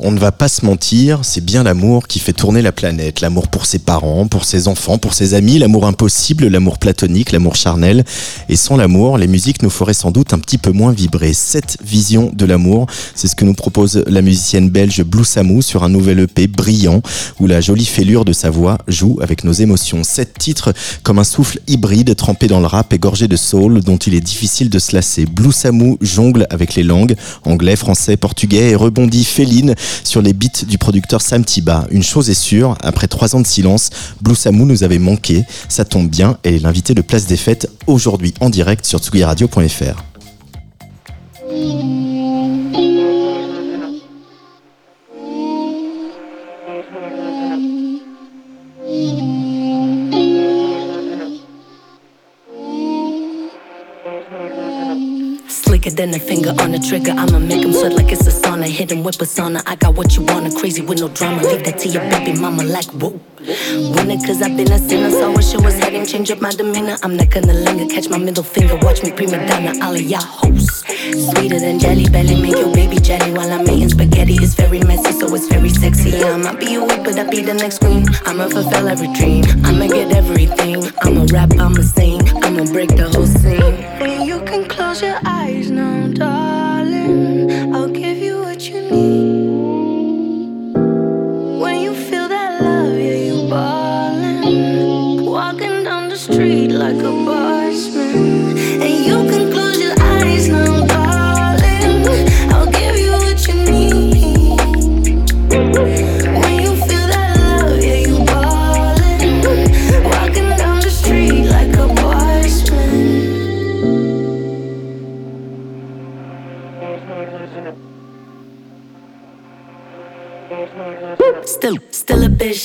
On ne va pas se mentir, c'est bien l'amour qui fait tourner la planète. L'amour pour ses parents, pour ses enfants, pour ses amis, l'amour impossible, l'amour platonique, l'amour charnel. Et sans l'amour, les musiques nous feraient sans doute un petit peu moins vibrer. Cette vision de l'amour, c'est ce que nous propose la musicienne belge Blue sur un nouvel EP brillant, où la jolie fêlure de sa voix joue avec nos émotions. Sept titres comme un souffle hybride trempé dans le rap et gorgé de soul dont il est difficile de se lasser. Blue jongle avec les langues, anglais, français, portugais et rebondit féline sur les beats du producteur Sam Tiba. Une chose est sûre, après trois ans de silence, Blue Samu nous avait manqué. Ça tombe bien, elle est l'invitée de Place des Fêtes aujourd'hui en direct sur tsugiradio.fr. than a finger on the trigger. I'ma make him sweat like it's a sauna. Hit him with persona. I got what you wanna. Crazy with no drama. Leave that to your baby mama like whoa. Winner, cause I've been a sinner. Saw where she was heading. Change up my demeanor. I'm not gonna linger. Catch my middle finger. Watch me prima donna. All of y'all hosts. Sweeter than jelly belly. Make your baby jelly while I'm eating spaghetti. It's very messy, so it's very sexy. I might be a week, but I be the next queen. I'ma fulfill every dream. I'ma get everything. I'ma rap, I'ma sing. I'ma break the whole scene. You can close your eyes now, darling. I'll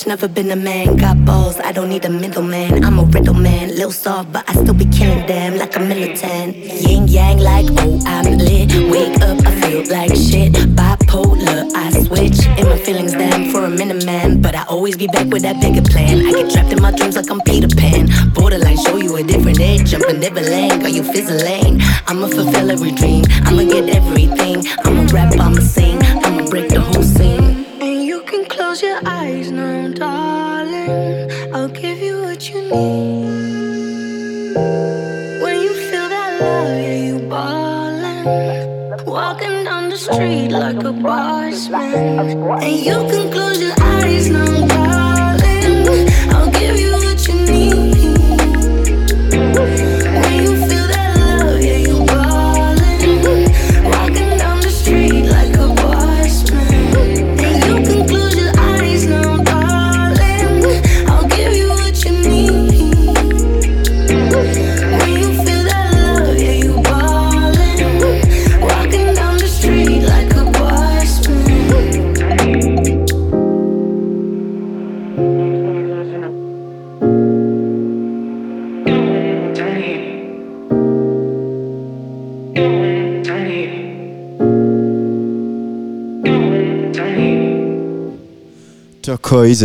never been a man. Got balls, I don't need a middleman. I'm a riddle man, little soft, but I still be killing them like a militant. Yin yang, like oh I'm lit. Wake up, I feel like shit. Bipolar, I switch in my feelings damn for a minute, man. But I always be back with that bigger plan. I get trapped in my dreams like I'm Peter Pan. Borderline, show you a different edge. Jumping Neverland, got you fizzling. I'ma fulfill every dream. I'ma get everything. I'ma rap, I'ma sing. I'ma break the whole scene. And you can close your eyes now, street like a boss man. And you can close your eyes now,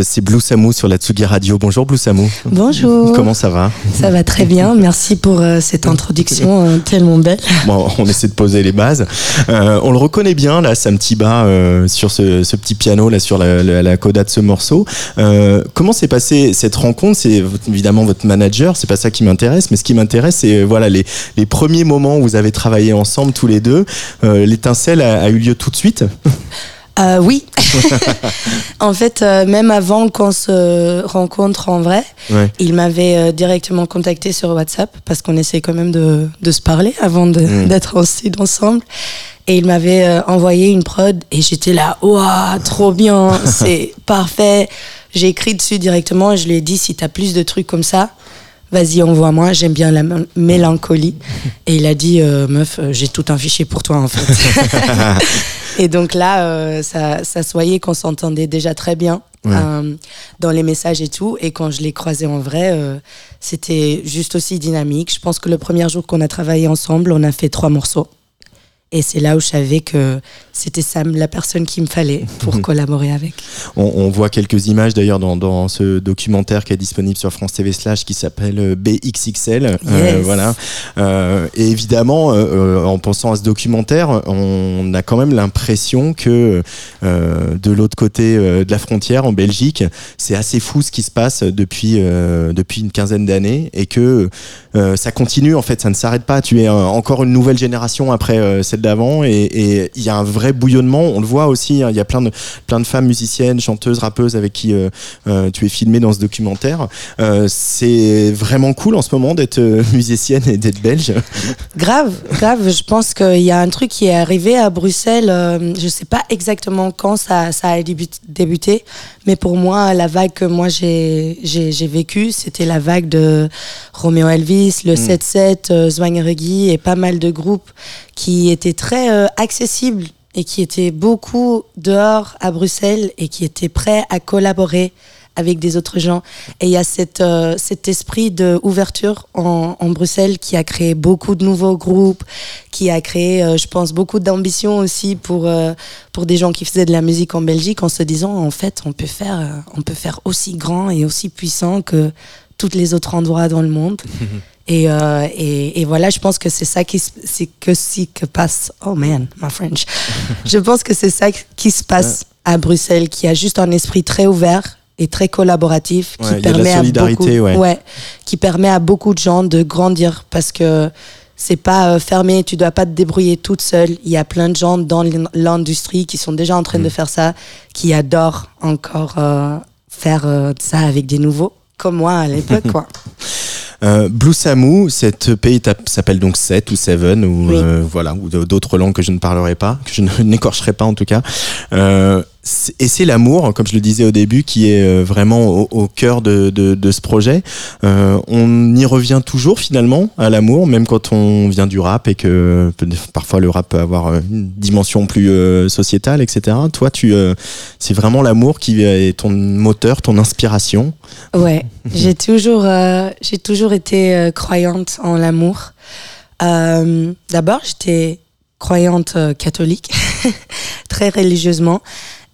C'est Blue Samu sur la Tsugi Radio. Bonjour Blue Samu. Bonjour. Comment ça va? Ça va très bien. Merci pour euh, cette introduction euh, tellement belle. Bon, on essaie de poser les bases. Euh, on le reconnaît bien, là, Sam Tiba, sur ce, ce petit piano, là, sur la, la, la coda de ce morceau. Comment s'est passée cette rencontre? C'est évidemment votre manager, c'est pas ça qui m'intéresse, mais ce qui m'intéresse, c'est voilà, les, les premiers moments où vous avez travaillé ensemble tous les deux. L'étincelle a, a eu lieu tout de suite? Euh, oui. en fait, euh, même avant qu'on se rencontre en vrai, Ouais. il m'avait euh, directement contacté sur WhatsApp parce qu'on essaie quand même de, de se parler avant Mm. d'être en studio ensemble. Et il m'avait envoyé une prod et j'étais là, waouh, trop bien, c'est parfait. J'ai écrit dessus directement et je lui ai dit si t'as plus de trucs comme ça, vas-y envoie-moi, j'aime bien la mélancolie. Et il a dit euh, meuf, j'ai tout un fichier pour toi en fait. Et donc là, euh, ça, ça qu'on s'entendait déjà très bien. Ouais. euh, dans les messages et tout. Et quand je l'ai croisé en vrai, euh, c'était juste aussi dynamique. Je pense que le premier jour qu'on a travaillé ensemble, on a fait trois morceaux. Et c'est là où je savais que c'était Sam, la personne qu'il me fallait pour collaborer avec. On, on voit quelques images d'ailleurs dans, dans ce documentaire qui est disponible sur France TV Slash qui s'appelle euh, BXXL. Euh, voilà. Euh, et évidemment, euh, en pensant à ce documentaire, on a quand même l'impression que de l'autre côté de la frontière, en Belgique, c'est assez fou ce qui se passe depuis, depuis une quinzaine d'années et que ça continue en fait, ça ne s'arrête pas. Tu es encore une nouvelle génération après euh, d'avant et il y a un vrai bouillonnement. On le voit aussi, hein, il y a plein de, plein de femmes musiciennes, chanteuses, rappeuses avec qui euh, euh, tu es filmé dans ce documentaire. Euh, c'est vraiment cool en ce moment d'être musicienne et d'être belge. Grave, grave. Je pense qu'il y a un truc qui est arrivé à Bruxelles. je sais pas exactement quand ça, ça a début- débuté, mais pour moi, la vague que moi j'ai vécue, c'était la vague de Romeo Elvis, le 7-7, euh, Zwangeregi et pas mal de groupes qui étaient très euh, accessibles et qui étaient beaucoup dehors à Bruxelles et qui étaient prêts à collaborer avec des autres gens. Et il y a cette, euh, cet esprit d'ouverture en, en Bruxelles qui a créé beaucoup de nouveaux groupes, qui a créé, euh, je pense, beaucoup d'ambition aussi pour, euh, pour des gens qui faisaient de la musique en Belgique en se disant, en fait, on peut faire, on peut faire aussi grand et aussi puissant que tous les autres endroits dans le monde. Et, euh, et, et voilà, je pense que c'est ça qui, se- c'est que si que passe. Oh man, my French. je pense que c'est ça qui se passe à Bruxelles, qui a juste un esprit très ouvert et très collaboratif, qui Ouais, permet à beaucoup, ouais. qui permet à beaucoup de gens de grandir parce que c'est pas euh, fermé, tu dois pas te débrouiller toute seule. Il y a plein de gens dans l'in- l'industrie qui sont déjà en train Mm. de faire ça, qui adorent encore euh, faire euh, ça avec des nouveaux, comme moi à l'époque, quoi. Euh, Blue Samu, cette pays s'appelle donc Set ou Seven ou Oui. euh, voilà ou d'autres langues que je ne parlerai pas, que je n'écorcherai pas en tout cas. Euh, et c'est l'amour, comme je le disais au début, qui est euh, vraiment au, au cœur de, de, de ce projet. Euh, on y revient toujours finalement à l'amour, même quand on vient du rap et que parfois le rap peut avoir euh, une dimension plus euh, sociétale, etc. Toi, tu, euh, c'est vraiment l'amour qui est ton moteur, ton inspiration. Ouais, j'ai toujours, j'ai toujours été croyante en l'amour. D'abord, j'étais croyante catholique, très religieusement.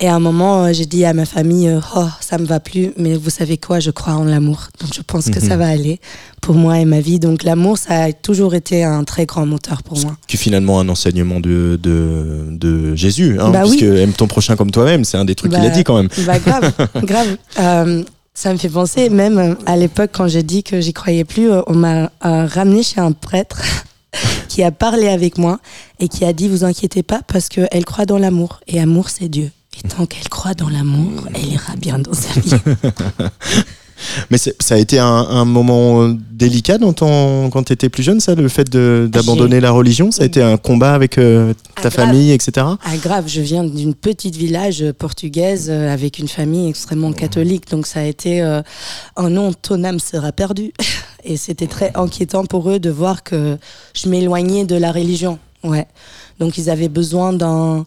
Et à un moment, euh, j'ai dit à ma famille, euh, oh, ça me va plus, mais vous savez quoi, je crois en l'amour. Donc je pense que ça va aller pour moi et ma vie. Donc l'amour, ça a toujours été un très grand moteur pour moi. qui finalement un enseignement de, de, de Jésus, hein, Bah oui. puisque aime ton prochain comme toi-même, c'est un des trucs qu'il a Bah, dit quand même. Bah grave, grave. Euh, ça me fait penser, même à l'époque quand j'ai dit que j'y croyais plus, on m'a euh, ramené chez un prêtre qui a parlé avec moi et qui a dit vous inquiétez pas parce qu'elle croit dans l'amour et amour c'est Dieu. Et tant qu'elle croit dans l'amour, elle ira bien dans sa vie. Mais ça a été un, un moment délicat dans ton, quand tu étais plus jeune, ça, le fait d'abandonner la religion? Ça a été un combat avec euh, ta Ah, grave. famille, etc. Ah grave, je viens d'une petite village euh, portugaise euh, avec une famille extrêmement catholique, donc ça a été euh, oh non, ton âme sera perdue. Et c'était très inquiétant pour eux de voir que je m'éloignais de la religion. Ouais. Donc ils avaient besoin d'un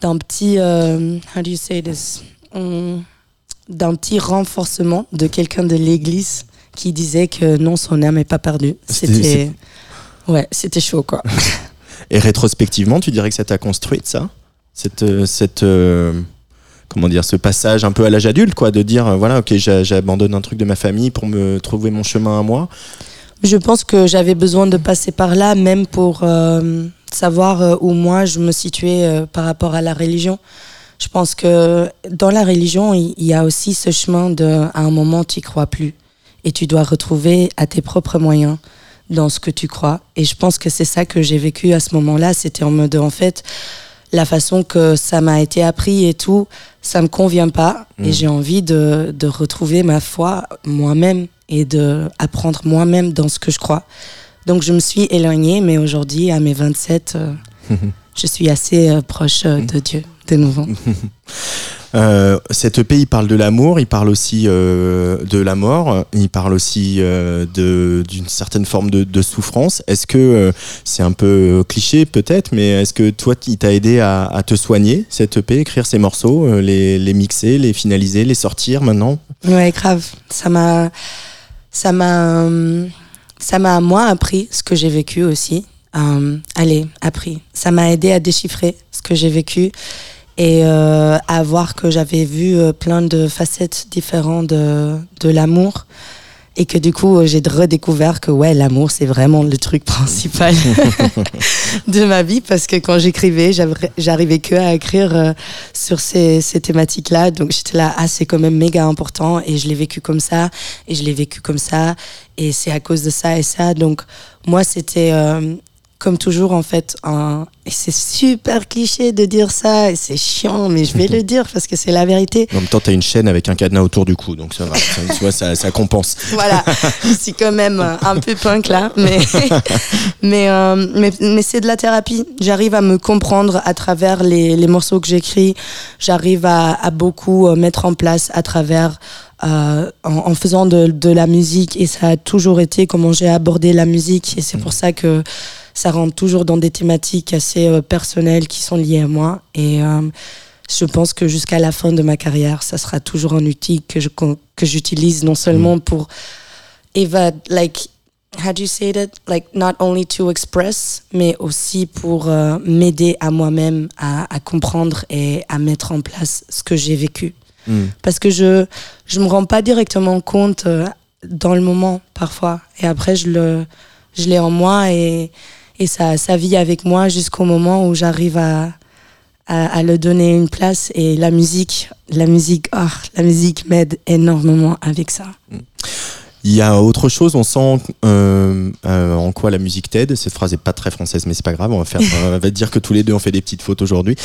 d'un petit euh, how do you say this? D'un petit renforcement de quelqu'un de l'église qui disait que non, son âme n'est pas perdue. C'était- ouais, c'était chaud quoi. Et rétrospectivement, tu dirais que ça t'a construite, ça? Cette, euh, cette euh, comment dire, ce passage un peu à l'âge adulte, quoi, de dire, voilà, ok, j'a- j'abandonne un truc de ma famille pour me trouver mon chemin à moi? Je pense que j'avais besoin de passer par là, même pour euh, savoir euh, où moi je me situais euh, par rapport à la religion. Je pense que dans la religion, il y, a aussi ce chemin de, à un moment, tu y crois plus. Et tu dois retrouver à tes propres moyens dans ce que tu crois. Et je pense que c'est ça que j'ai vécu à ce moment-là. C'était en mode, en fait, la façon que ça m'a été appris et tout, ça me convient pas. Et j'ai envie de, de retrouver ma foi moi-même et de apprendre moi-même dans ce que je crois. Donc je me suis éloignée, mais aujourd'hui, à mes 27, euh, je suis assez euh, proche euh, de Dieu, de nouveau. Euh, cette EP, il parle de l'amour, il parle aussi euh, de la mort, il parle aussi euh, d'une certaine forme de, de souffrance. Est-ce que c'est un peu cliché peut-être, mais est-ce que toi, il t'a aidé à, à te soigner cette EP, écrire ces morceaux, les, les mixer, les finaliser, les sortir maintenant? Ouais, grave. Ça m'a, ça m'a, euh, ça m'a moi appris ce que j'ai vécu aussi. euh, allez, appris. Ça m'a aidé à déchiffrer ce que j'ai vécu et euh, à voir que j'avais vu euh, plein de facettes différentes de, de l'amour et que du coup j'ai redécouvert que ouais l'amour c'est vraiment le truc principal de ma vie. Parce que quand j'écrivais j'arrivais que à écrire euh, sur ces, ces thématiques là donc j'étais là ah c'est quand même méga important. Et je l'ai vécu comme ça. Et je l'ai vécu comme ça. Et c'est à cause de ça et ça. Donc moi c'était euh, comme toujours en fait un et c'est super cliché de dire ça et c'est chiant mais je vais le dire parce que c'est la vérité En même temps, t'as une chaîne avec un cadenas autour du cou, donc ça va. Ça, ça, ça compense. voilà, je suis quand même un peu punk là, mais mais euh, mais, mais c'est de la thérapie. J'arrive à me comprendre à travers les, les morceaux que j'écris. J'arrive à, à beaucoup euh, mettre en place à travers euh, en, en faisant de, de la musique et ça a toujours été comment j'ai abordé la musique et c'est pour ça que ça rentre toujours dans des thématiques assez euh, personnelles qui sont liées à moi et euh, je pense que jusqu'à la fin de ma carrière, ça sera toujours un outil que je que j'utilise non seulement pour eva like how do you say that? Like not only to express mais aussi pour euh, m'aider à moi-même à, à comprendre et à mettre en place ce que j'ai vécu. Mm. parce que je je me rends pas directement compte dans le moment parfois. Et après je le je l'ai en moi et et ça ça vit avec moi jusqu'au moment où j'arrive à, à le donner une place. Et la musique la musique ah la musique m'aide énormément avec ça Il y a autre chose, on sent euh, euh, en quoi la musique t'aide. Cette phrase est pas très française, mais c'est pas grave. On va faire, on va dire que tous les deux on fait des petites fautes aujourd'hui.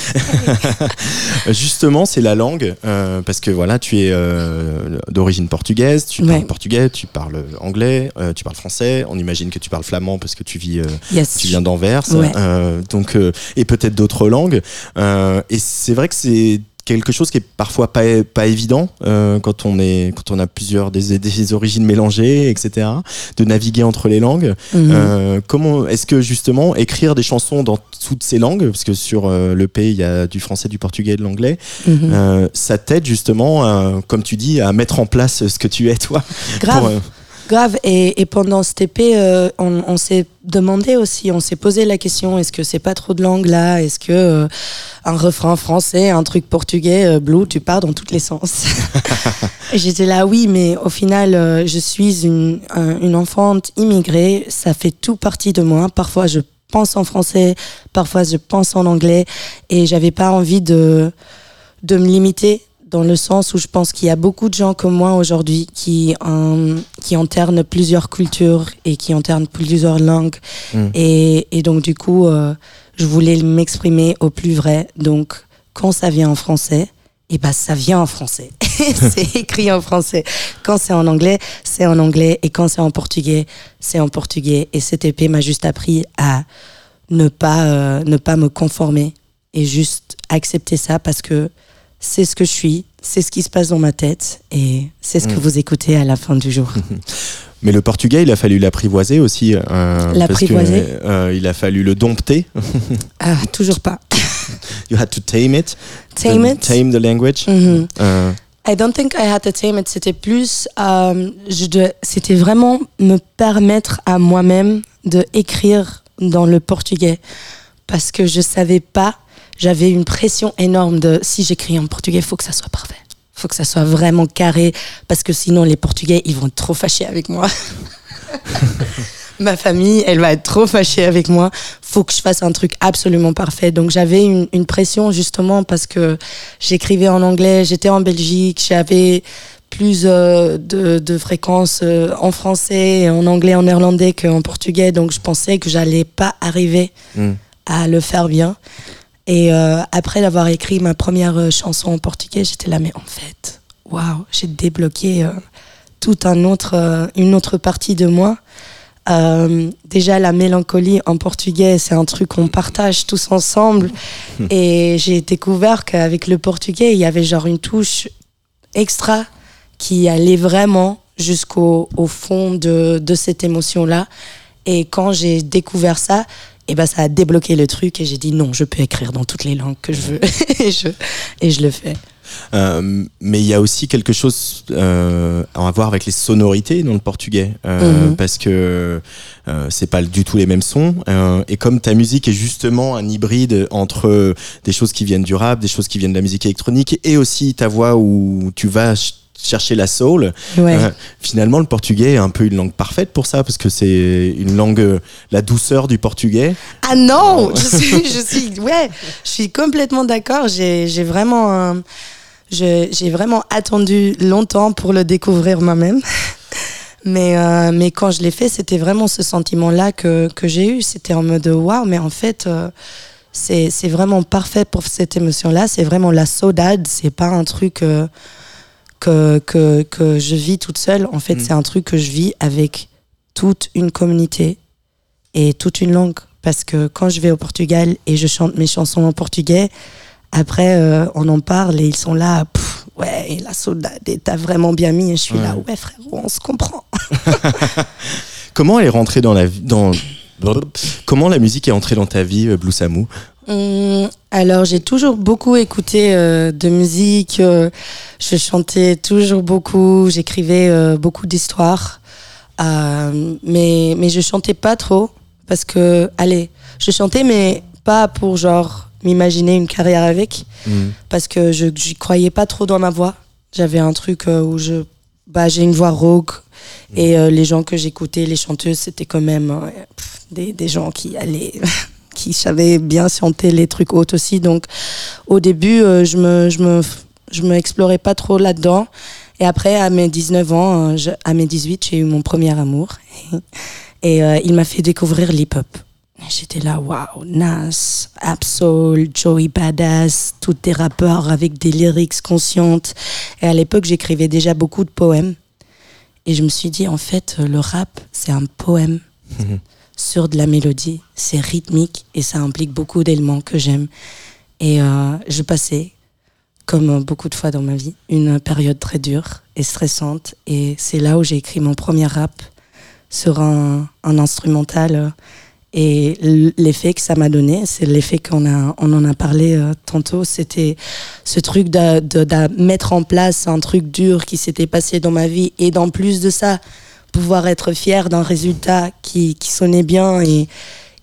Justement, c'est la langue, euh, parce que voilà, tu es euh, d'origine portugaise, tu parles portugais, tu parles anglais, euh, tu parles français. On imagine que tu parles flamand parce que tu vis, euh, yes tu viens d'Anvers, Ouais. euh, donc euh, et peut-être d'autres langues. Euh, et c'est vrai que c'est quelque chose qui est parfois pas, pas évident euh, quand on est quand on a plusieurs des, des origines mélangées, etc. De naviguer entre les langues. Mhm. Euh, comment est-ce que justement écrire des chansons dans toutes ces langues, parce que sur euh, le pays il y a du français, du portugais, et de l'anglais, euh, ça t'aide justement, comme tu dis, à mettre en place ce que tu es toi? grave euh, Grave, et, et pendant cet épée, euh, on, on s'est demandé aussi, on s'est posé la question, est-ce que c'est pas trop de langue là? Est-ce que euh, un refrain français, un truc portugais, euh, blue, tu pars dans tous les sens? J'étais là, oui, mais au final, euh, je suis une, un- une enfante immigrée, ça fait tout partie de moi. Parfois, je pense en français, parfois, je pense en anglais, et j'avais pas envie de, de me limiter dans le sens où je pense qu'il y a beaucoup de gens comme moi aujourd'hui qui, euh, qui plusieurs cultures et qui alternent plusieurs langues. Mm. Et, et donc, du coup, euh, je voulais m'exprimer au plus vrai. Donc, quand ça vient en français, et ben ça vient en français. c'est écrit en français. Quand c'est en anglais, c'est en anglais. Et quand c'est en portugais, c'est en portugais. Et cette épée m'a juste appris à ne pas, euh, ne pas me conformer et juste accepter ça parce que c'est ce que je suis, c'est ce qui se passe dans ma tête et c'est ce que Mm. vous écoutez à la fin du jour. Mais le portugais, il a fallu l'apprivoiser aussi. euh, L'apprivoiser euh, Il a fallu le dompter. ah, toujours pas. You had to tame it. Tame The- it? Tame the language. Mhm. Euh, I don't think I had to tame it. C'était plus, euh, c'était vraiment me permettre à moi-même de écrire dans le portugais parce que je savais pas. J'avais une pression énorme de si j'écris en portugais, faut que ça soit parfait, faut que ça soit vraiment carré parce que sinon les Portugais ils vont être trop fâchés avec moi. Ma famille, elle va être trop fâchée avec moi. Faut que je fasse un truc absolument parfait. Donc j'avais une, une pression justement parce que j'écrivais en anglais, j'étais en Belgique, j'avais plus euh, de, de fréquences euh, en français, en anglais, en néerlandais qu'en portugais. Donc je pensais que j'allais pas arriver Mm. à le faire bien. Et euh, après d'avoir écrit ma première euh, chanson en portugais, j'étais là, mais en fait, waouh, j'ai débloqué euh, tout un autre, euh, une autre partie de moi. Euh, déjà, la mélancolie en portugais, c'est un truc qu'on partage tous ensemble. Et j'ai découvert qu'avec le portugais, il y avait genre une touche extra qui allait vraiment jusqu'au au fond de, de cette émotion-là. Et quand j'ai découvert ça, et ben ça a débloqué le truc et j'ai dit non, je peux écrire dans toutes les langues que je veux. et, je, et je le fais. Euh, mais il y a aussi quelque chose euh, à voir avec les sonorités dans le portugais, euh, Mhm. parce que euh, c'est pas du tout les mêmes sons. euh, et comme ta musique est justement un hybride entre des choses qui viennent du rap, des choses qui viennent de la musique électronique, et aussi ta voix où tu vas chercher la soul. Ouais. euh, finalement, le portugais est un peu une langue parfaite pour ça, parce que c'est une langue, euh, la douceur du portugais. Ah non, je suis, je suis, ouais, je suis complètement d'accord. J'ai, j'ai vraiment, je- j'ai vraiment attendu longtemps pour le découvrir moi-même. Mais, euh, mais quand je l'ai fait, c'était vraiment ce sentiment-là que, que j'ai eu. C'était en mode waouh, mais en fait, euh, c'est, c'est vraiment parfait pour cette émotion-là. C'est vraiment la saudade. C'est pas un truc euh, que, que, que je vis toute seule. En fait, Mm. c'est un truc que je vis avec toute une communauté et toute une langue. Parce que quand je vais au Portugal et je chante mes chansons en portugais, après, euh, on en parle et ils sont là, pff, ouais, et la saudade, et t'as vraiment bien mis. Et je suis là, Ouais. frérot, on se comprend. Comment elle est rentrée dans la vie dans Comment la musique est entrée dans ta vie, euh, Blue Samu? Hum, alors, j'ai toujours beaucoup écouté euh, de musique. euh, je chantais toujours beaucoup. J'écrivais euh, beaucoup d'histoires. Mais, mais je chantais pas trop. Parce que, allez, je chantais, mais pas pour genre m'imaginer une carrière avec. Parce que je j'y croyais pas trop dans ma voix. J'avais un truc où je. Bah, j'ai une voix rauque. Et euh, les gens que j'écoutais, les chanteuses, c'était quand même pff, des, des gens qui allaient. qui savaient bien chanter les trucs hautes aussi. Donc, au début, euh, je me, je me, je me pas trop là-dedans. Et après, à mes 19 ans, euh, à mes 18, j'ai eu mon premier amour. Et euh, il m'a fait découvrir l'hip-hop. J'étais là, waouh, Nas, Absol, Joey Badass, tous des rappeurs avec des lyrics conscientes. Et à l'époque, j'écrivais déjà beaucoup de poèmes. Et je me suis dit, en fait, le rap, c'est un poème sur de la mélodie. C'est rythmique et ça implique beaucoup d'éléments que j'aime. Et euh, je passais, comme beaucoup de fois dans ma vie, une période très dure et stressante. Et c'est là où j'ai écrit mon premier rap sur un, instrumental. Et l'effet que ça m'a donné, c'est l'effet qu'on en a parlé euh, tantôt, c'était ce truc de, mettre en place un truc dur qui s'était passé dans ma vie et d'en plus de ça, pouvoir être fier d'un résultat qui, qui sonnait bien et,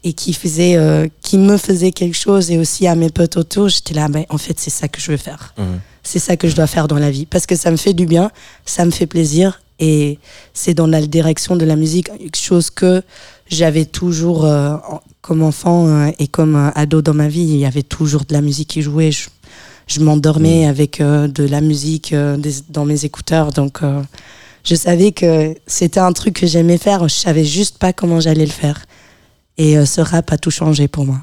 et qui, faisait, euh, qui me faisait quelque chose et aussi à mes potes autour, j'étais là, ben, en fait, c'est ça que je veux faire. C'est ça que je dois faire dans la vie parce que ça me fait du bien, ça me fait plaisir et c'est dans la direction de la musique, quelque chose que j'avais toujours euh, comme enfant euh, et comme ado dans ma vie, il y avait toujours de la musique qui jouait. Je, je m'endormais avec euh, de la musique des- dans mes écouteurs, donc je savais que c'était un truc que j'aimais faire. Je savais juste pas comment j'allais le faire. Et euh, ce rap a tout changé pour moi.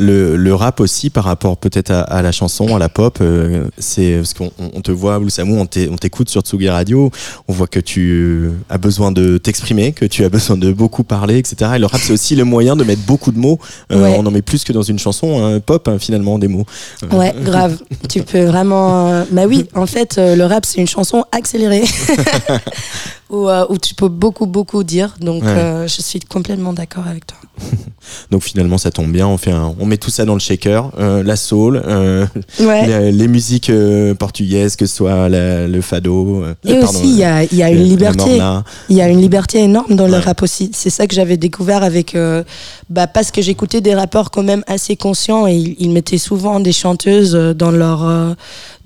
Le, le rap aussi par rapport peut-être à, à la chanson, à la pop, euh, c'est parce qu'on on- on te voit, Blue Samu, on t'é- on t'écoute sur Tsugi Radio, on voit que tu as besoin de t'exprimer, que tu as besoin de beaucoup parler, etc. Et le rap c'est aussi le moyen de mettre beaucoup de mots. Euh, Ouais. On en met plus que dans une chanson hein, pop hein, finalement des mots. Ouais, grave. tu peux vraiment. euh, Bah oui, en fait, euh, le rap, c'est une chanson accélérée. où, euh, où tu peux beaucoup, beaucoup dire. Donc, Ouais. euh, je suis complètement d'accord avec toi. Donc finalement ça tombe bien, on fait un- on met tout ça dans le shaker, euh, la soul, euh, Ouais. les, les musiques euh, portugaises, que ce soit la- le fado. Et pardon, aussi, il y a, il y a le- une liberté. Il y a une liberté énorme dans le Ouais. rap aussi. C'est ça que j'avais découvert avec. bah, parce que j'écoutais des rappeurs quand même assez conscients et ils, ils mettaient souvent des chanteuses dans leur,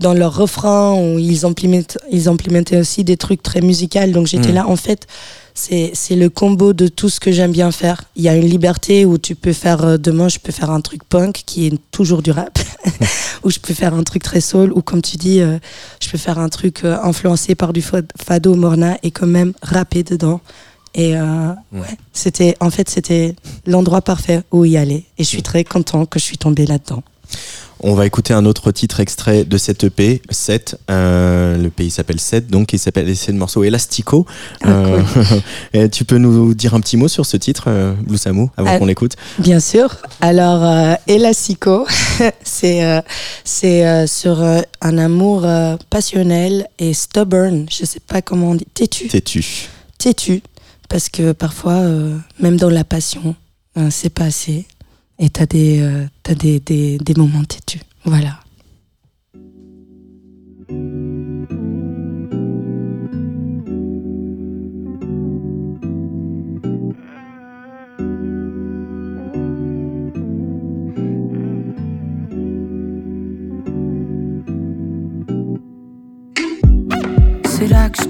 dans leur refrain ou ils implémentaient, ils implémentaient aussi des trucs très musicaux. Donc j'étais Mm. là, en fait, c'est le combo de tout ce que j'aime bien faire. Il y a une liberté où tu peux faire. euh, demain, je peux faire un truc punk qui est toujours du rap. ou je peux faire un truc très soul. Ou comme tu dis, euh, je peux faire un truc euh, influencé par du fa- fado morna et quand même rapper dedans. Et ouais, c'était en fait c'était l'endroit parfait où y aller. Et je suis très content que je suis tombée là-dedans. On va écouter un autre titre extrait de cette EP, 7. Euh, le pays s'appelle 7, donc il s'appelle c'est le morceau Elastico. Euh, et tu peux nous dire un petit mot sur ce titre, euh, Blue Samu, avant Ah. qu'on l'écoute? Bien sûr. Alors, euh, Elastico, c'est euh, c'est euh, sur euh, un amour euh, passionnel et stubborn. Je sais pas comment on dit. Têtu. T'es-tu Têtu. Parce que parfois, euh, même dans la passion, euh, c'est pas assez et tu as, des, euh, as des, des, des, moments têtus. Voilà. C'est là que je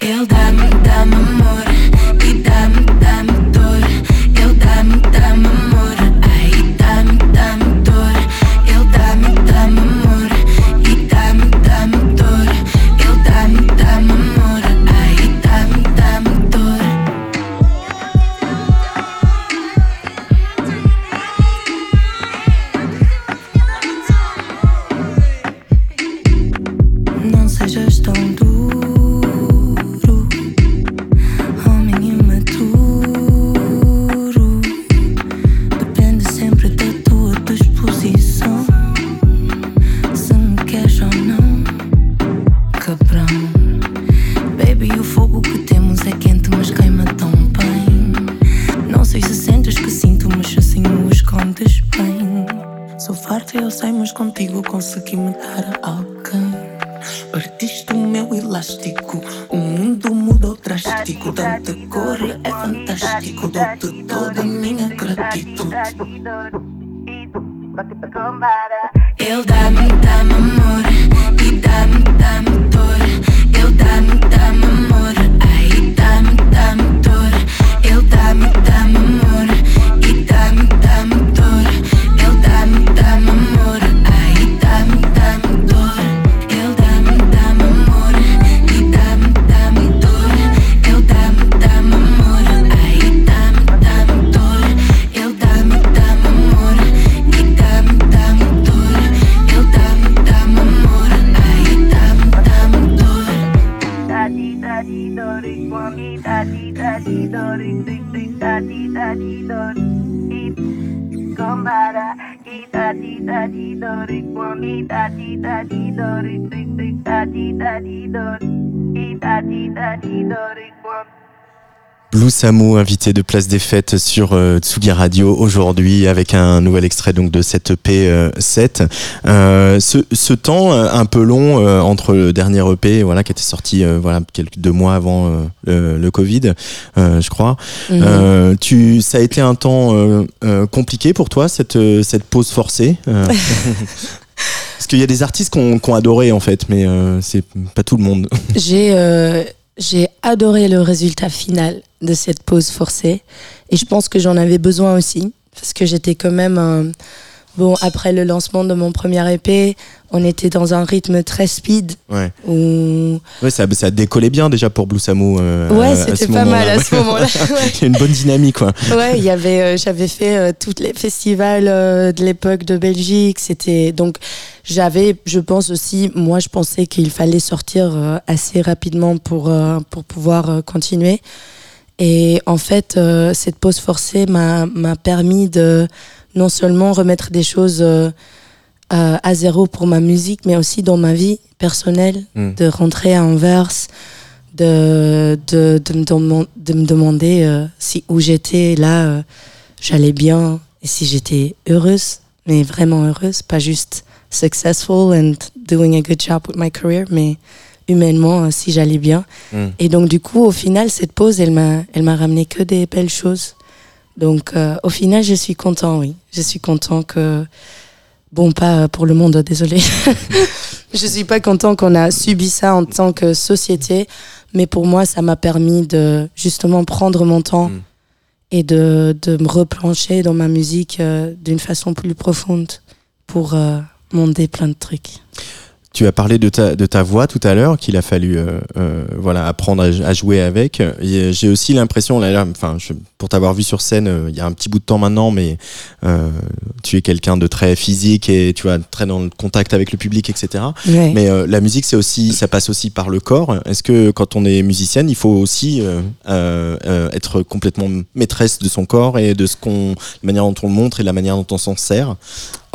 Ele dá-me, dá-me amor E dá-me, dá-me dor. Ele dá-me, dá-me amor Ai, dá-me, dá-me dor. Ele dá-me, dá-me amor Blue Samo, invité de Place des Fêtes sur euh, Tsugi Radio aujourd'hui avec un nouvel extrait donc de cette EP euh, 7. Euh, ce, ce temps un peu long euh, entre le dernier EP voilà qui était sorti voilà quelques deux mois avant le, le Covid, je crois. Mhm. Tu, ça a été un temps compliqué pour toi cette cette pause forcée. Parce qu'il y a des artistes qui ont adoré en fait, mais euh, c'est pas tout le monde. J'ai euh, j'ai adoré le résultat final de cette pause forcée et je pense que j'en avais besoin aussi parce que j'étais quand même euh, bon après le lancement de mon premier EP, on était dans un rythme très speed Ouais. où Ouais, ça, ça décollait bien déjà pour Blue Samo. euh, ouais, c'était pas mal à ce moment-là. Ouais. Il y a une bonne dynamique, quoi. Ouais, y avait, euh, j'avais fait euh, tous les festivals de l'époque de Belgique. C'était donc j'avais, je pense aussi, moi je pensais qu'il fallait sortir assez rapidement pour pour pouvoir continuer. Et en fait, euh, cette pause forcée m'a m'a permis de non seulement remettre des choses euh, euh, à zéro pour ma musique, mais aussi dans ma vie personnelle, Mm. de rentrer à Anvers, de, de, de, me, deman- de me demander euh, si où j'étais là, j'allais bien, et si j'étais heureuse, mais vraiment heureuse, pas juste successful and doing a good job with my career, mais humainement, euh, si j'allais bien. Mm. Et donc, du coup, au final, cette pause, elle m'a, elle m'a ramené que des belles choses. Donc, euh, au final, je suis content, oui. Je suis content que. Bon, pas pour le monde, désolé. je suis pas content qu'on a subi ça en tant que société, mais pour moi, ça m'a permis de justement prendre mon temps Mm. et de, de me replancher dans ma musique euh, d'une façon plus profonde pour euh, monter plein de trucs. Tu as parlé de ta, de ta voix tout à l'heure, qu'il a fallu euh, euh, voilà, apprendre à, à jouer avec. Et J'ai aussi l'impression, là, là, enfin, je- pour t'avoir vu sur scène euh, il y a un petit bout de temps maintenant, mais euh, tu es quelqu'un de très physique et tu vois très dans le contact avec le public, etc. Ouais. Mais euh, la musique, c'est aussi, ça passe aussi par le corps. Est-ce que quand on est musicienne, il faut aussi euh, euh, euh, être complètement maîtresse de son corps et de ce qu'on, la manière dont on le montre et la manière dont on s'en sert?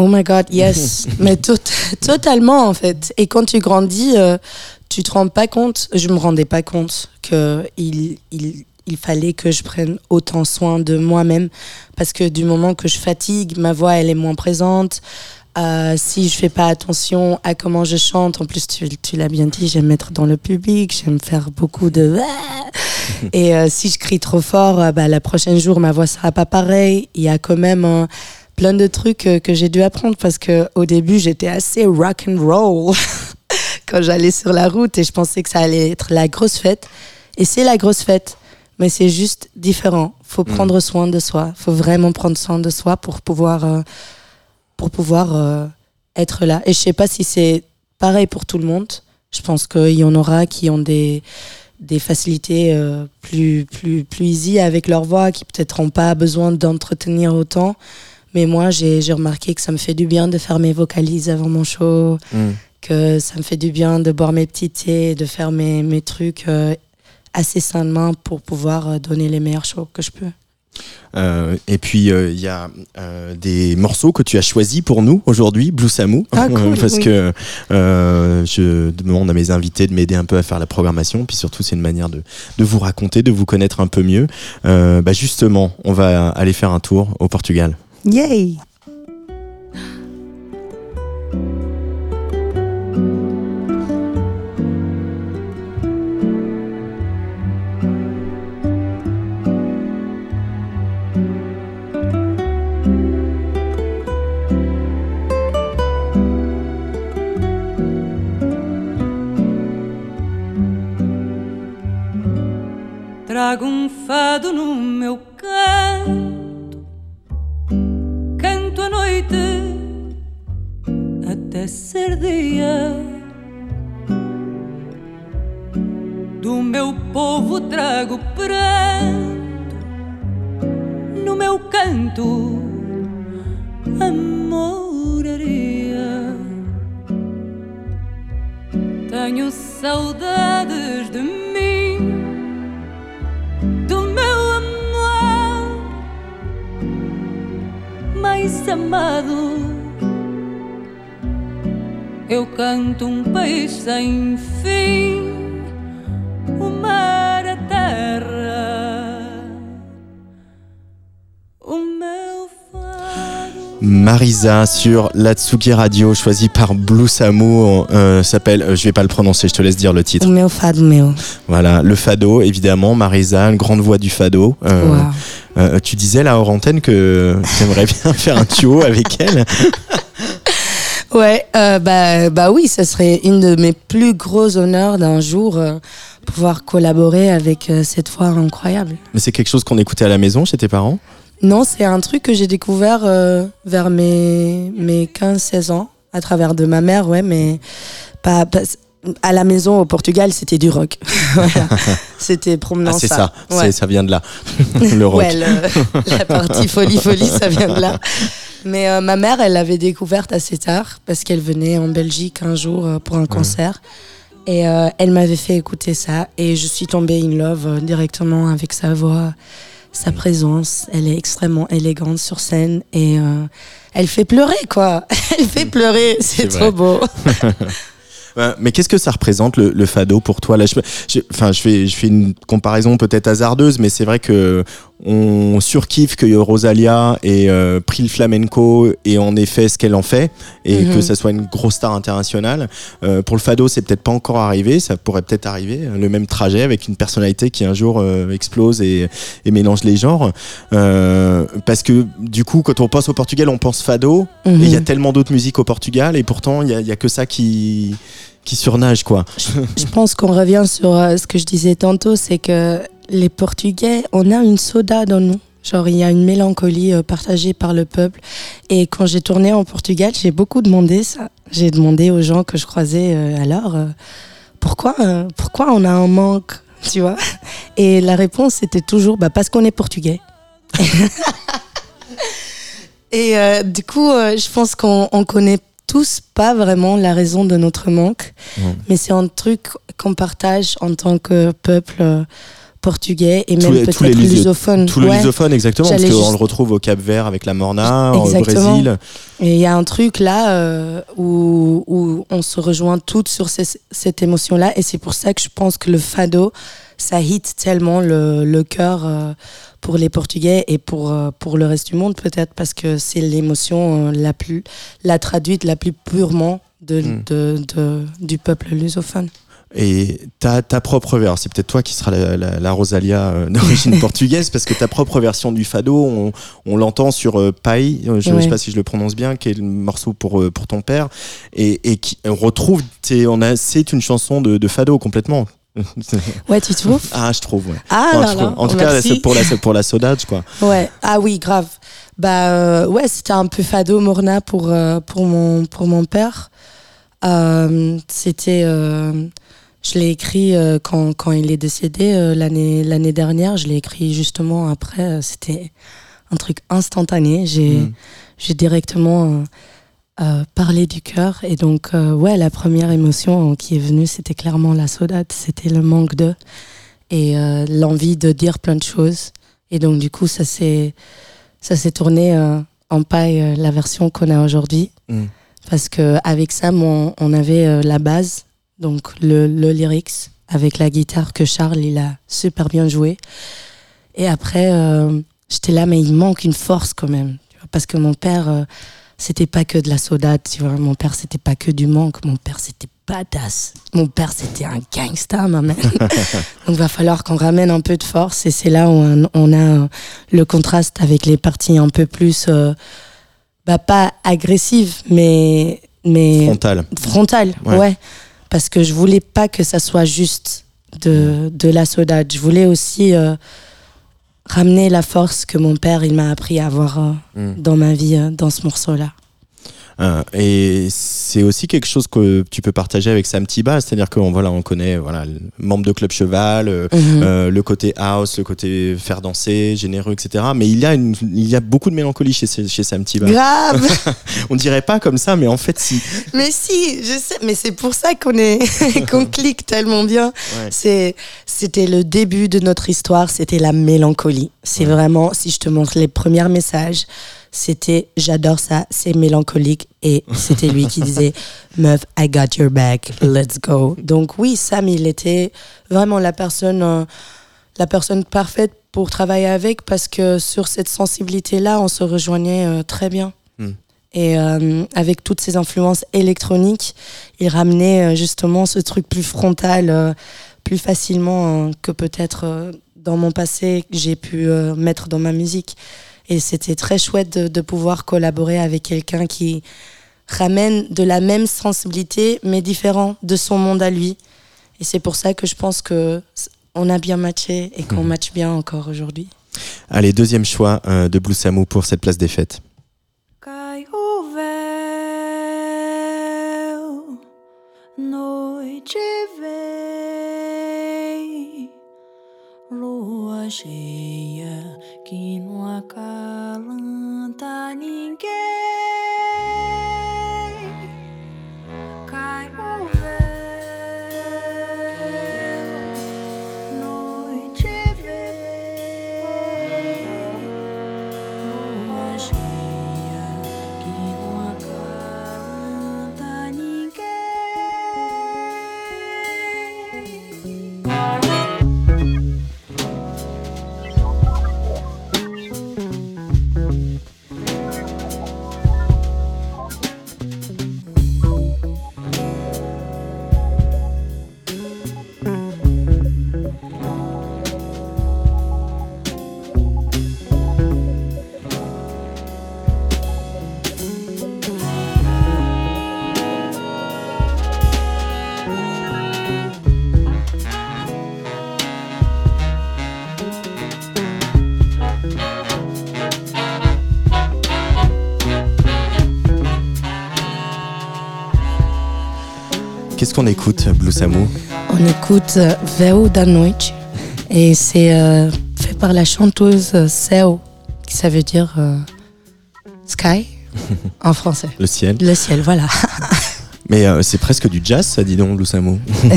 Oh my God, yes. Mais tot- totalement, en fait. Et quand tu grandis, euh, tu te rends pas compte, je me rendais pas compte que il, il, il fallait que je prenne autant soin de moi-même parce que du moment que je fatigue, ma voix elle est moins présente. Euh, si je fais pas attention à comment je chante, en plus tu, tu l'as bien dit, j'aime être dans le public, j'aime faire beaucoup de et euh, si je crie trop fort, euh, bah, la prochaine jour ma voix sera pas pareille. Il y a quand même plein de trucs euh, que j'ai dû apprendre parce que au début j'étais assez rock and roll quand j'allais sur la route et je pensais que ça allait être la grosse fête. Et c'est la grosse fête, mais c'est juste différent. Faut prendre soin de soi. Faut vraiment prendre soin de soi pour pouvoir, euh, pour pouvoir euh, être là. Et je sais pas si c'est pareil pour tout le monde. Je pense qu'il y en aura qui ont des des facilités euh, plus plus plus easy avec leur voix, qui peut-être n'ont pas besoin d'entretenir autant. Mais moi, j'ai remarqué que ça me fait du bien de faire mes vocalises avant mon show Mm. que ça me fait du bien de boire mes petits thés, de faire mes, mes trucs euh, assez sainement pour pouvoir euh, donner les meilleurs shows que je peux. Euh, et puis il y a euh, des morceaux que tu as choisis pour nous aujourd'hui, Blue Samu, Ah, cool, parce oui. que je demande à mes invités de m'aider un peu à faire la programmation, puis surtout c'est une manière de, de vous raconter, de vous connaître un peu mieux. Bah justement, on va aller faire un tour au Portugal. Yay! Trago um fado no até ser dia. Do meu povo trago pranto, no meu canto amoraria. Tenho saudades de mim do meu amor mais amado. Eu canto um país sem fim, o mar, a terra, o meu fado. Marisa sur la Tsugi Radio, choisie par Blue Samu, euh, s'appelle, euh, je vais pas le prononcer, je te laisse dire le titre. O meu fado meu. Voilà, le fado, évidemment, Marisa, une grande voix du fado. Euh, Wow. euh, tu disais là hors antenne que tu aimerais bien faire un duo avec elle. Ouais, euh, bah, bah oui, ça serait une de mes plus gros honneurs d'un jour euh, pouvoir collaborer avec euh, cette voix incroyable. Mais c'est quelque chose qu'on écoutait à la maison chez tes parents? Non, c'est un truc que j'ai découvert euh, vers mes, mes 15-16 ans, à travers de ma mère, ouais, mais pas, pas- à la maison au Portugal, c'était du rock. Voilà. C'était promenant Ah, c'est ça, ça. Ouais. ça vient de là, le rock. Ouais, le- la partie folie folie, ça vient de là. Mais euh, ma mère, elle l'avait découverte assez tard parce qu'elle venait en Belgique un jour euh, pour un concert. Et euh, elle m'avait fait écouter ça et je suis tombée in love directement avec sa voix, sa présence. Elle est extrêmement élégante sur scène et elle fait pleurer quoi. Elle fait pleurer, c'est trop beau. Mais qu'est-ce que ça représente le, le fado pour toi? Là je, je- Enfin, je fais, je fais une comparaison peut-être hasardeuse, mais c'est vrai que on surkiffe que Rosalia ait euh, pris le flamenco et en ait fait ce qu'elle en fait, et Mhm. que ça soit une grosse star internationale. Euh, pour le fado, c'est peut-être pas encore arrivé, ça pourrait peut-être arriver, le même trajet avec une personnalité qui un jour euh, explose et, et mélange les genres. Parce que du coup, quand on pense au Portugal, on pense fado, et il y a Mhm. tellement d'autres musiques au Portugal, et pourtant, il y a, il y a que ça qui qui surnage quoi. Je pense qu'on revient sur euh, ce que je disais tantôt, c'est que les Portugais, on a une soda dans nous. Genre, il y a une mélancolie euh, partagée par le peuple. Et quand j'ai tourné en Portugal, j'ai beaucoup demandé ça. J'ai demandé aux gens que je croisais, euh, alors, euh, pourquoi, pourquoi on a un manque, tu vois? Et la réponse, c'était toujours, bah, parce qu'on est portugais. Et du coup, je pense qu'on on connaît tous pas vraiment la raison de notre manque, mais c'est un truc qu'on partage en tant que peuple portugais et même peut-être lusophone. Tout le Ouais. lusophone exactement parce qu'on juste- le retrouve au Cap Vert avec la Morna, au. Brésil. Et il y a un truc là euh, où, où on se rejoint toutes sur ces- cette émotion-là et c'est pour ça que je pense que le fado, ça hit tellement le, le cœur euh, pour les Portugais et pour, euh, pour le reste du monde peut-être parce que c'est l'émotion la plus la traduite la plus purement de, Mm. de, de- du peuple lusophone. Et ta, ta propre version, c'est peut-être toi qui sera la, la- la Rosalia euh, d'origine portugaise, parce que ta propre version du fado, on, on l'entend sur euh, Pai, euh, je ne Ouais. sais pas si je le prononce bien, qui est le morceau pour, euh, pour ton père, et, et qui on retrouve, on a, c'est une chanson de, de fado complètement. Ouais, tu trouves? Ah, je trouve, ouais. Ah là je trouve. là, en tout cas, merci. pour la, pour la Sodage, quoi. Ouais, ah oui, grave. Bah euh, ouais, c'était un peu fado morna pour euh, pour mon pour mon père. C'était je l'ai écrit euh, quand quand il est décédé euh, l'année l'année dernière, je l'ai écrit justement après, euh, c'était un truc instantané, j'ai Mm. j'ai directement parlé du cœur et donc ouais, la première émotion qui est venue, c'était clairement la saudade, c'était le manque de et l'envie de dire plein de choses. Et donc, du coup, ça s'est, ça s'est tourné en paille, la version qu'on a aujourd'hui. Mm. Parce que avec Sam, on, on avait la base, donc le, le lyrics, avec la guitare que Charles, il a super bien joué. Et après, euh, j'étais là, mais il manque une force quand même. tu vois, Parce que mon père, euh, c'était pas que de la saudade, tu vois. Mon père, c'était pas que du manque. Mon père, c'était badass. Mon père, c'était un gangsta, ma mère. Donc, va falloir qu'on ramène un peu de force. Et c'est là où on, on a le contraste avec les parties un peu plus, euh, bah, pas agressives, mais, mais Frontal. frontales. Ouais. Ouais. Parce que je voulais pas que ça soit juste de, de la saudade. Je voulais aussi euh, ramener la force que mon père, il m'a appris à avoir euh, Mm. dans ma vie, euh, dans ce morceau-là. Euh, et c'est aussi quelque chose que tu peux partager avec Sam Tiba, c'est-à-dire qu'on voilà, on connaît voilà, le membre de Club Cheval, euh, Mhm. euh, le côté house, le côté faire danser, généreux, etc. Mais il y a, une, il y a beaucoup de mélancolie chez, chez Sam Tiba. Grave On dirait pas comme ça, mais en fait, si. Mais si, je sais, mais c'est pour ça qu'on est qu'on clique tellement bien. Ouais. C'était le début de notre histoire, c'était la mélancolie. C'est vraiment si je te montre les premiers messages, c'était j'adore ça, c'est mélancolique et c'était lui qui disait meuf, I got your back, let's go. Donc oui, Sam, il était vraiment la personne euh, la personne parfaite pour travailler avec parce que sur cette sensibilité là, on se rejoignait euh, très bien. Hmm. Et euh, avec toutes ces influences électroniques, il ramenait justement ce truc plus frontal, plus facilement euh, que peut-être dans mon passé que j'ai pu mettre dans ma musique. Et c'était très chouette de, de pouvoir collaborer avec quelqu'un qui ramène de la même sensibilité, mais différent de son monde à lui. Et c'est pour ça que je pense que on a bien matché et qu'on matche bien encore aujourd'hui. Allez, deuxième choix euh, de Blue Samu pour cette place des fêtes. Cai que não acalanta ninguém. Qu'est-ce qu'on écoute, Blue Samu On écoute euh, Véu da Noite et c'est euh, fait par la chanteuse euh, Céu, qui ça veut dire euh, sky en français. Le ciel. Le ciel, voilà. Mais euh, c'est presque du jazz, ça, dis donc, Blue Samu.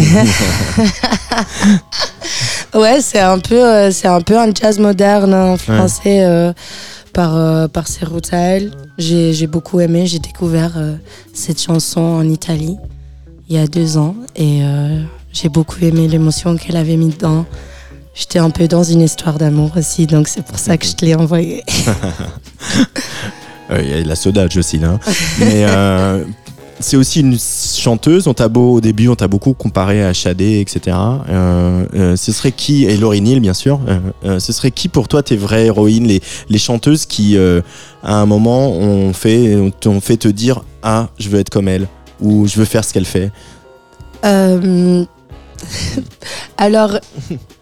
Ouais, c'est un peu, c'est un peu un jazz moderne en français euh, par euh, par. J'ai beaucoup aimé. J'ai découvert euh, cette chanson en Italie il y a deux ans et euh, j'ai beaucoup aimé l'émotion qu'elle avait mis dedans j'étais un peu dans une histoire d'amour aussi, donc c'est pour ça que je te l'ai envoyé. Euh, Il y a la Sodage aussi là. Mais euh, c'est aussi une chanteuse. On t'a beau au début, on t'a beaucoup comparé à Shadé, etc. Euh, euh, ce serait qui et Laurie Neal, bien sûr. euh, ce serait qui pour toi tes vraies héroïnes, les, les chanteuses qui, à un moment, ont fait, ont fait te dire ah, je veux être comme elle? Ou je veux faire ce qu'elle fait. Euh, Alors,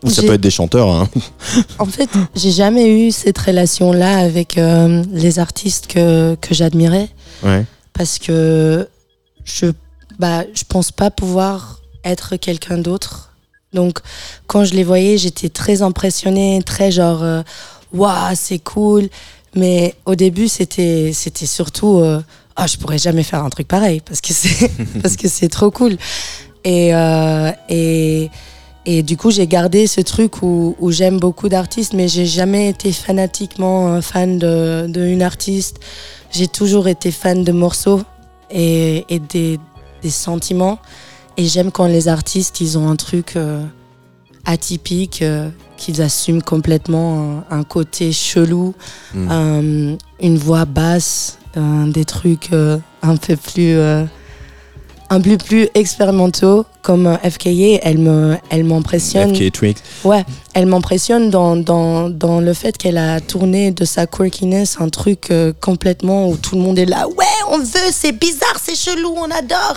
Ou ça peut être des chanteurs. Hein. en fait, j'ai jamais eu cette relation-là avec euh, les artistes que, que j'admirais. Ouais. parce que je bah je pense pas pouvoir être quelqu'un d'autre donc quand je les voyais j'étais très impressionnée très genre euh, waouh c'est cool mais au début c'était c'était surtout euh, ah je pourrais jamais faire un truc pareil parce que c'est parce que c'est trop cool et euh, et et du coup, j'ai gardé ce truc où, où j'aime beaucoup d'artistes, mais j'ai jamais été fanatiquement euh, fan de, de une artiste. J'ai toujours été fan de morceaux et, et des, des sentiments. Et j'aime quand les artistes, ils ont un truc euh, atypique, euh, qu'ils assument complètement un, un côté chelou, Mm. euh, une voix basse, des trucs euh, un peu plus... euh, un peu plus expérimentaux comme euh, FKA, elle me, elle m'impressionne. FK Twigs. Ouais, elle m'impressionne dans, dans, dans le fait qu'elle a tourné de sa quirkiness un truc euh, complètement où tout le monde est là. Ouais, on veut, c'est bizarre, c'est chelou, on adore.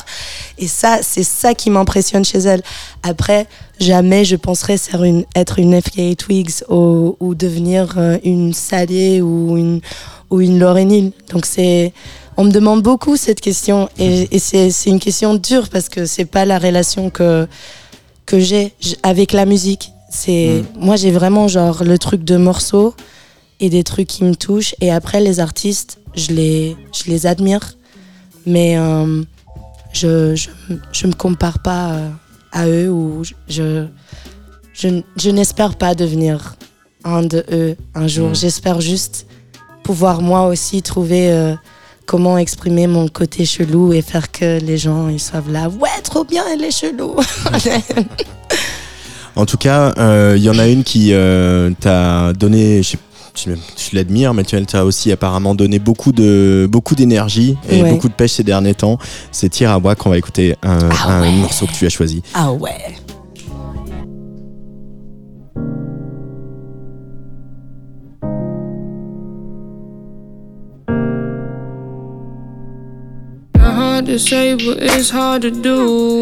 Et ça, c'est ça qui m'impressionne chez elle. Après, jamais je penserais ser une- être une FKA Twigs ou, ou devenir euh, une Sadie ou une, ou une Lauryn Hill. Donc c'est. On me demande beaucoup cette question et, et c'est c'est une question dure parce que c'est pas la relation que que j'ai avec la musique. C'est moi j'ai vraiment genre le truc de morceaux et des trucs qui me touchent et après les artistes, je les je les admire mais euh, je, je je me compare pas euh, à eux ou je je, je n'espère pas devenir un de eux un jour. Mm. J'espère juste pouvoir moi aussi trouver euh, comment exprimer mon côté chelou et faire que les gens ils soient là ouais trop bien elle est chelou En tout cas, euh, il y en a une qui euh, t'a donné, je, tu l'admires, mais tu t'a aussi apparemment donné beaucoup de beaucoup d'énergie et Ouais. beaucoup de pêche ces derniers temps. C'est Tirawa qu'on va écouter un, Ah un morceau que tu as choisi. ah ouais to say, but it's hard to do.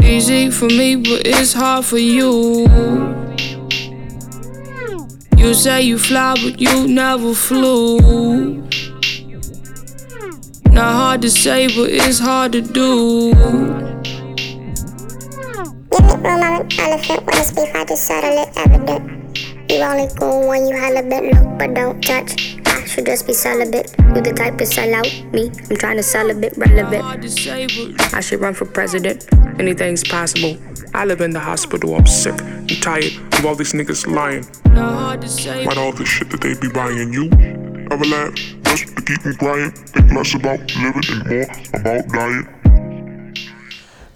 Easy for me, but it's hard for you. You say you fly, but you never flew. Not hard to say, but it's hard to do. Me room, I'm an elephant. When it's beef, settle it evident. You only cool when you hella bit, look, but don't touch. I should just be celibate. You the type to sell out me. I'm trying to sell a bit relevant. Hard to say, but I should run for president. Anything's possible. I live in the hospital. I'm sick. I'm tired of all these niggas lying. not hard to say. About all the shit that they be buying you. Ever laugh just to keep me crying? Think less about living and more about dying.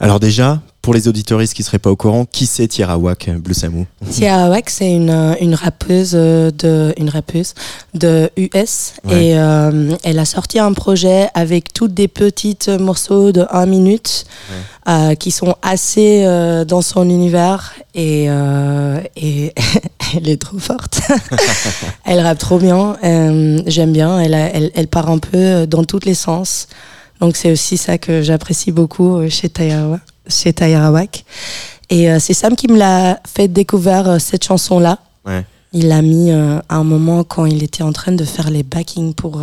Alors déjà, pour les auditoristes qui seraient pas au courant, qui c'est Tirawak Blue Samu Tiara Wax, c'est une, euh, une rappeuse euh, de une rappeuse de US Ouais. et euh, elle a sorti un projet avec toutes des petites morceaux de 1 minute euh, qui sont assez euh, dans son univers et, et elle est trop forte. elle rappe trop bien, j'aime bien. Elle, a- elle, elle part un peu dans tous les sens. Donc c'est aussi ça que j'apprécie beaucoup chez Tayara, chez Tayara Wak. Et euh, c'est Sam qui me l'a fait découvrir euh, cette chanson-là. Ouais. Il l'a mis euh, à un moment quand il était en train de faire les backings pour,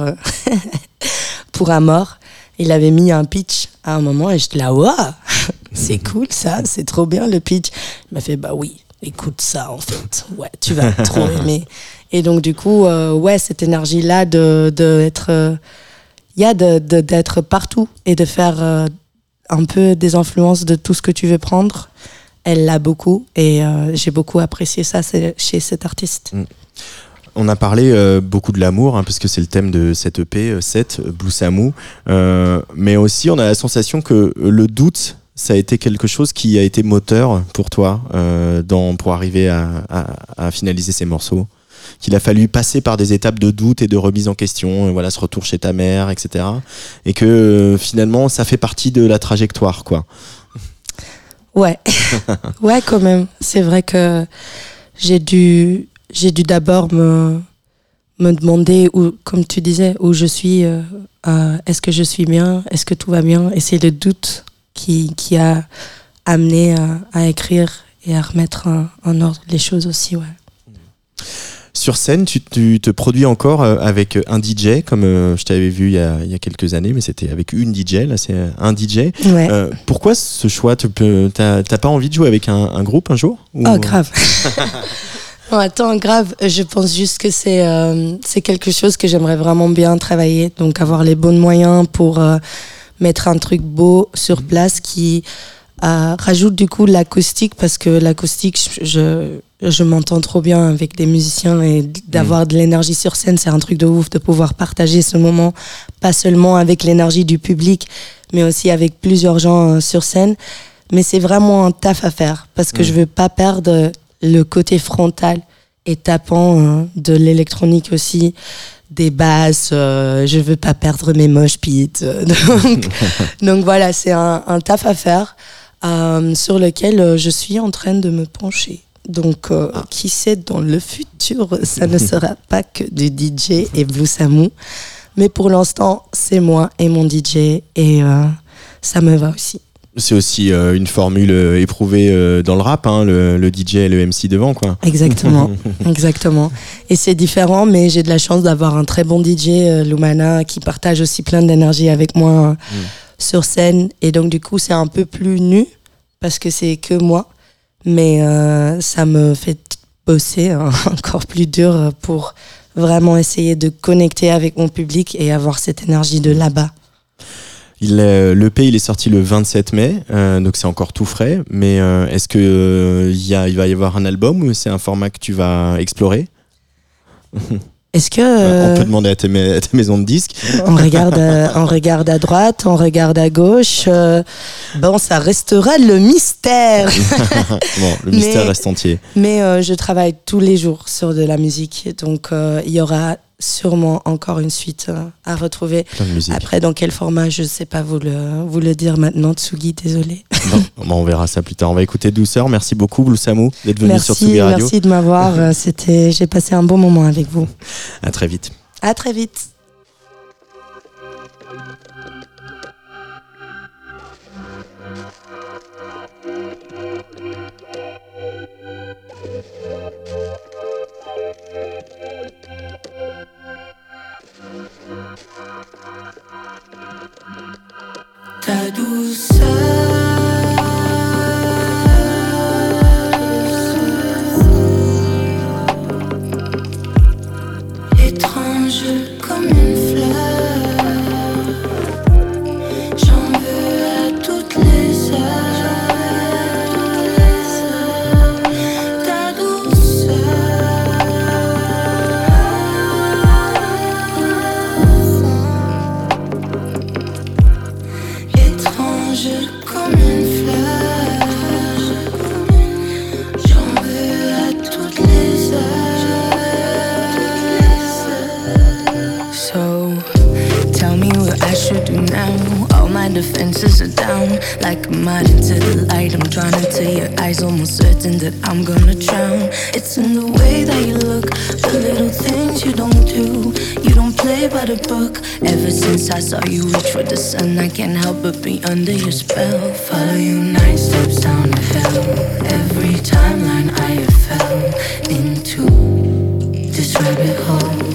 pour Amor. Il avait mis un pitch à un moment et j'étais là, waouh, c'est cool ça, c'est trop bien le pitch. Il m'a fait, bah oui, écoute ça en fait, ouais, tu vas trop aimer. Et donc du coup, ouais, cette énergie-là de, de être, il y a de- de- d'être partout et de faire un peu des influences de tout ce que tu veux prendre. Elle l'a beaucoup et euh, j'ai beaucoup apprécié ça chez cet artiste. On a parlé euh, beaucoup de l'amour, hein, puisque c'est le thème de cette EP, euh, 7, euh, Blue Samu. Mais aussi, on a la sensation que le doute, ça a été quelque chose qui a été moteur pour toi dans, pour arriver à finaliser ces morceaux Qu'il a fallu passer par des étapes de doute et de remise en question, euh, voilà, ce retour chez ta mère, etc. Et que euh, finalement, ça fait partie de la trajectoire, quoi. Ouais, ouais, quand même. C'est vrai que j'ai dû, j'ai dû d'abord me, me demander où, comme tu disais, où je suis. euh, euh, est-ce que je suis bien Est-ce que tout va bien? Et c'est le doute qui, qui a amené à, à écrire et à remettre en, en ordre les choses aussi, ouais. Sur scène, tu, tu te produis encore euh, avec un DJ, comme euh, je t'avais vu il y, a, il y a quelques années, mais c'était avec une DJ, là c'est un DJ. Ouais. Euh, pourquoi ce choix Tu t'as pas envie de jouer avec un, un groupe un jour Ou- Oh, grave. non, attends, grave. Je pense juste que c'est euh, c'est quelque chose que j'aimerais vraiment bien travailler. Donc, avoir les bons moyens pour euh, mettre un truc beau sur place qui euh, rajoute du coup l'acoustique parce que l'acoustique, je, je, m'entends trop bien avec des musiciens et d'avoir de l'énergie sur scène, c'est un truc de ouf de pouvoir partager ce moment, pas seulement avec l'énergie du public, mais aussi avec plusieurs gens euh, sur scène. Mais c'est vraiment un taf à faire parce que Mm. je veux pas perdre le côté frontal et tapant hein, de l'électronique aussi des basses euh, je veux pas perdre mes moches pits euh, donc, donc voilà c'est un, un taf à faire euh, sur lequel je suis en train de me pencher donc euh, qui sait dans le futur ça ne sera pas que du DJ et Blue Samu mais pour l'instant c'est moi et mon DJ et euh, ça me va aussi C'est aussi euh, une formule euh, éprouvée euh, dans le rap, hein, le, le DJ et le MC devant, quoi. Exactement, exactement. Et c'est différent, mais j'ai de la chance d'avoir un très bon DJ, euh, Lumana, qui partage aussi plein d'énergie avec moi euh, sur scène. Et donc, du coup, c'est un peu plus nu, parce que c'est que moi. Mais euh, ça me fait bosser hein, encore plus dur pour vraiment essayer de connecter avec mon public et avoir cette énergie de là-bas. Il est- le L'EP, il est sorti le 27 mai, euh, donc c'est encore tout frais. Mais euh, est-ce que euh, il va y avoir un album ou c'est un format que tu vas explorer? Est-ce que... On euh, peut demander à tes, à tes maisons de disques. On regarde, euh, on regarde à droite, on regarde à gauche. euh, bon, ça restera le mystère. bon, le mystère Mais- reste entier. Mais euh, je travaille tous les jours sur de la musique, donc euh, il y aura sûrement encore une suite euh, à retrouver. Plein de musique. Après, dans quel format, je ne sais pas vous le, vous le dire maintenant, Tsugi, désolé. Bon, on verra ça plus tard. On va écouter Douceur. Merci beaucoup, Blue Samu, d'être venu sur Tsugi Radio. merci de m'avoir. euh, C'était, j'ai passé un bon moment avec vous. À très vite. À très vite. Ta douceur. Tell me what I should do now. All my defenses are down. Like a into the light, I'm drawn into your eyes, almost certain that I'm gonna drown. It's in the way that you look, the little things you don't do. You don't play by the book. Ever since I saw you reach for the sun, I can't help but be under your spell. Follow you nine steps down to hell. Every timeline I have fell into this rabbit hole.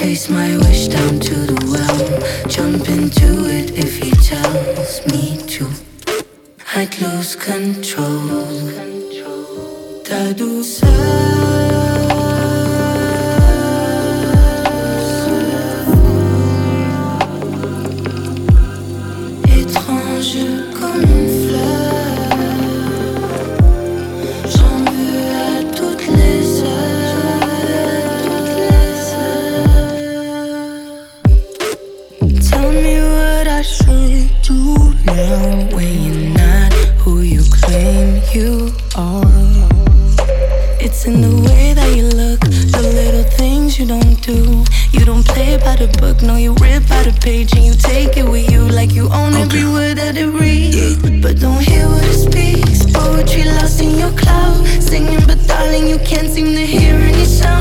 Chase my wish down to the well. Jump into it if he tells me to. I'd lose control. Ta douceur. You are. It's in the way that you look, the little things you don't do. You don't play by the book, no, you rip by the page and you take it with you like you own okay. every word that it reads. Yeah. But don't hear what it speaks. Poetry lost in your cloud, singing, but darling, you can't seem to hear any sound.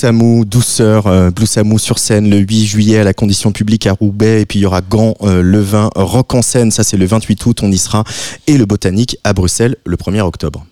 Samou, douceur, euh, sur scène le 8 juillet à la condition publique à Roubaix. Et puis il y aura Gant, euh, le 20, Rock en scène, ça c'est le 28 août, on y sera. Et le Botanique à Bruxelles le 1er octobre.